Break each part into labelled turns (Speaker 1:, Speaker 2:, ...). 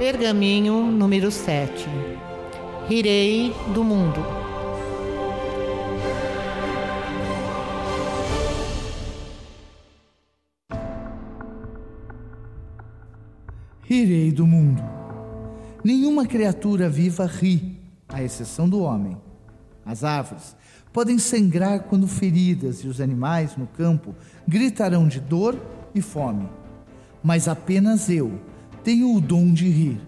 Speaker 1: Pergaminho número 7 Rirei do mundo.
Speaker 2: Rirei do mundo. Nenhuma criatura viva ri, à exceção do homem. As árvores podem sangrar quando feridas e os animais no campo gritarão de dor e fome. Mas apenas eu tenho o dom de rir.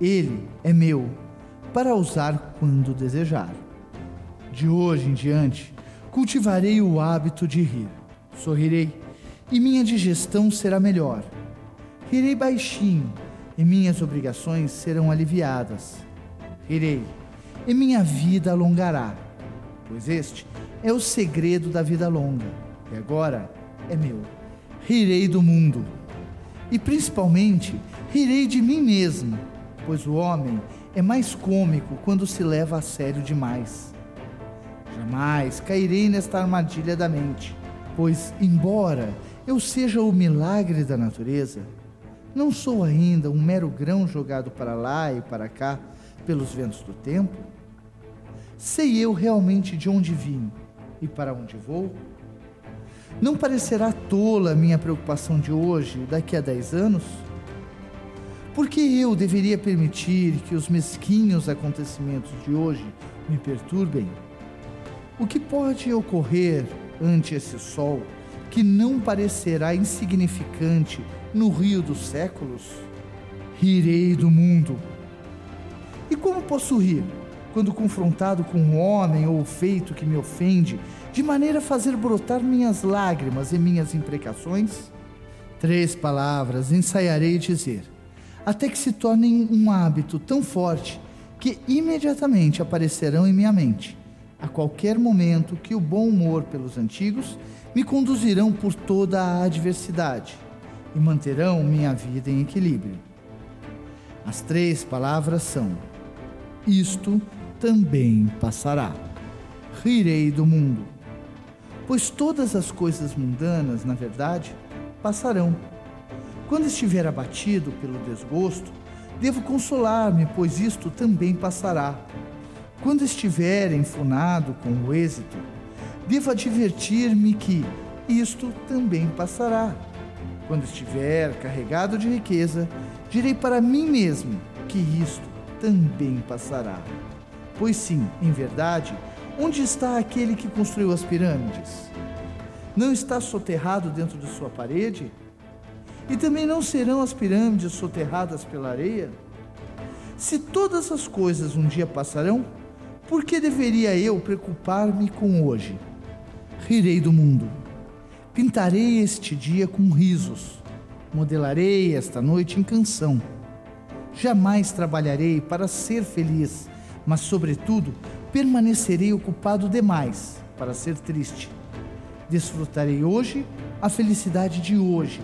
Speaker 2: Ele é meu, para usar quando desejar. De hoje em diante, cultivarei o hábito de rir. Sorrirei e minha digestão será melhor. Rirei baixinho e minhas obrigações serão aliviadas. Rirei e minha vida alongará, pois este é o segredo da vida longa e agora é meu. Rirei do mundo e principalmente rirei de mim mesmo, pois o homem é mais cômico quando se leva a sério demais. Jamais cairei nesta armadilha da mente, pois, embora eu seja o milagre da natureza, não sou ainda um mero grão jogado para lá e para cá pelos ventos do tempo. Sei eu realmente de onde vim e para onde vou? Não parecerá tola a minha preocupação de hoje, daqui a dez anos? Por que eu deveria permitir que os mesquinhos acontecimentos de hoje me perturbem? O que pode ocorrer ante esse sol que não parecerá insignificante no rio dos séculos? Rirei do mundo. E como posso rir quando confrontado com um homem ou feito que me ofende de maneira a fazer brotar minhas lágrimas e minhas imprecações? Três palavras ensaiarei dizer, até que se tornem um hábito tão forte que imediatamente aparecerão em minha mente, a qualquer momento que o bom humor pelos antigos me conduzirão por toda a adversidade e manterão minha vida em equilíbrio. As três palavras são: Isto também passará. Rirei do mundo pois todas as coisas mundanas, na verdade, passarão. Quando estiver abatido pelo desgosto, devo consolar-me, pois isto também passará. Quando estiver enfunado com o êxito, devo advertir-me que isto também passará. Quando estiver carregado de riqueza, direi para mim mesmo que isto também passará. Pois sim, em verdade, Onde está aquele que construiu as pirâmides? Não está soterrado dentro de sua parede? E também não serão as pirâmides soterradas pela areia? Se todas as coisas um dia passarão, por que deveria eu preocupar-me com hoje? Rirei do mundo. Pintarei este dia com risos. Modelarei esta noite em canção. Jamais trabalharei para ser feliz, mas, sobretudo, permanecerei ocupado demais para ser triste. Desfrutarei hoje a felicidade de hoje.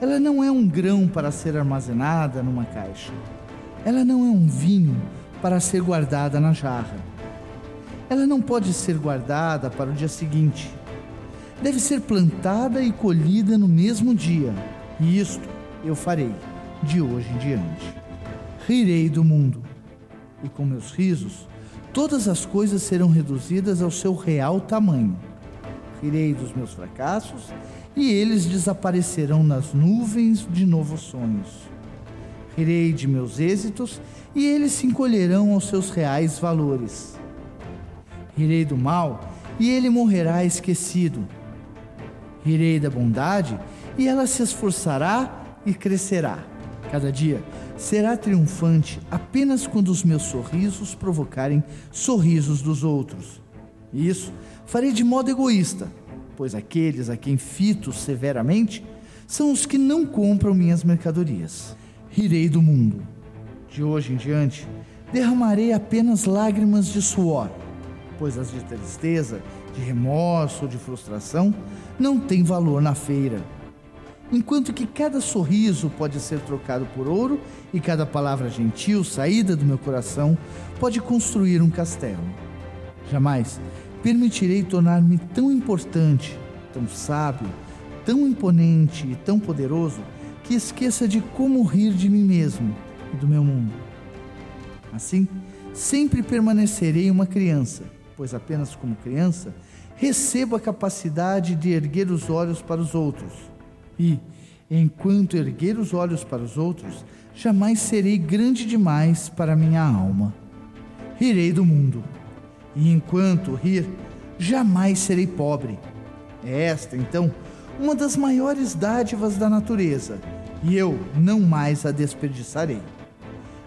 Speaker 2: Ela não é um grão para ser armazenada numa caixa. Ela não é um vinho para ser guardada na jarra. Ela não pode ser guardada para o dia seguinte. Deve ser plantada e colhida no mesmo dia. E isto eu farei de hoje em diante. Rirei do mundo, e com meus risos todas as coisas serão reduzidas ao seu real tamanho. Rirei dos meus fracassos e eles desaparecerão nas nuvens de novos sonhos. Rirei de meus êxitos e eles se encolherão aos seus reais valores. Rirei do mal e ele morrerá esquecido. Rirei da bondade e ela se esforçará e crescerá. Cada dia será triunfante apenas quando os meus sorrisos provocarem sorrisos dos outros. Isso farei de modo egoísta, pois aqueles a quem fito severamente são os que não compram minhas mercadorias. Rirei do mundo. De hoje em diante, derramarei apenas lágrimas de suor, pois as de tristeza, de remorso ou de frustração não têm valor na feira enquanto que cada sorriso pode ser trocado por ouro e cada palavra gentil saída do meu coração pode construir um castelo. Jamais permitirei tornar-me tão importante, tão sábio, tão imponente e tão poderoso que esqueça de como rir de mim mesmo e do meu mundo. Assim, sempre permanecerei uma criança, pois apenas como criança recebo a capacidade de erguer os olhos para os outros. E, enquanto erguer os olhos para os outros, jamais serei grande demais para minha alma. Rirei do mundo, e enquanto rir, jamais serei pobre. É esta, então, uma das maiores dádivas da natureza, e eu não mais a desperdiçarei.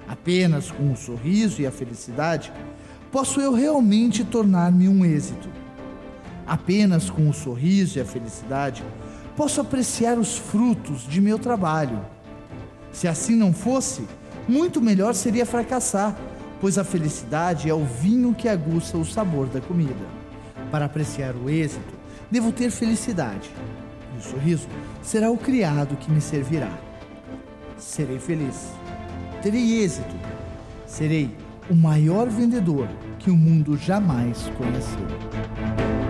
Speaker 2: Apenas com o sorriso e a felicidade posso eu realmente tornar-me um êxito. Apenas com o sorriso e a felicidade posso apreciar os frutos de meu trabalho. Se assim não fosse, muito melhor seria fracassar, pois a felicidade é o vinho que aguça o sabor da comida. Para apreciar o êxito, devo ter felicidade, e o sorriso será o criado que me servirá. Serei feliz terei êxito. Serei o maior vendedor que o mundo jamais conheceu.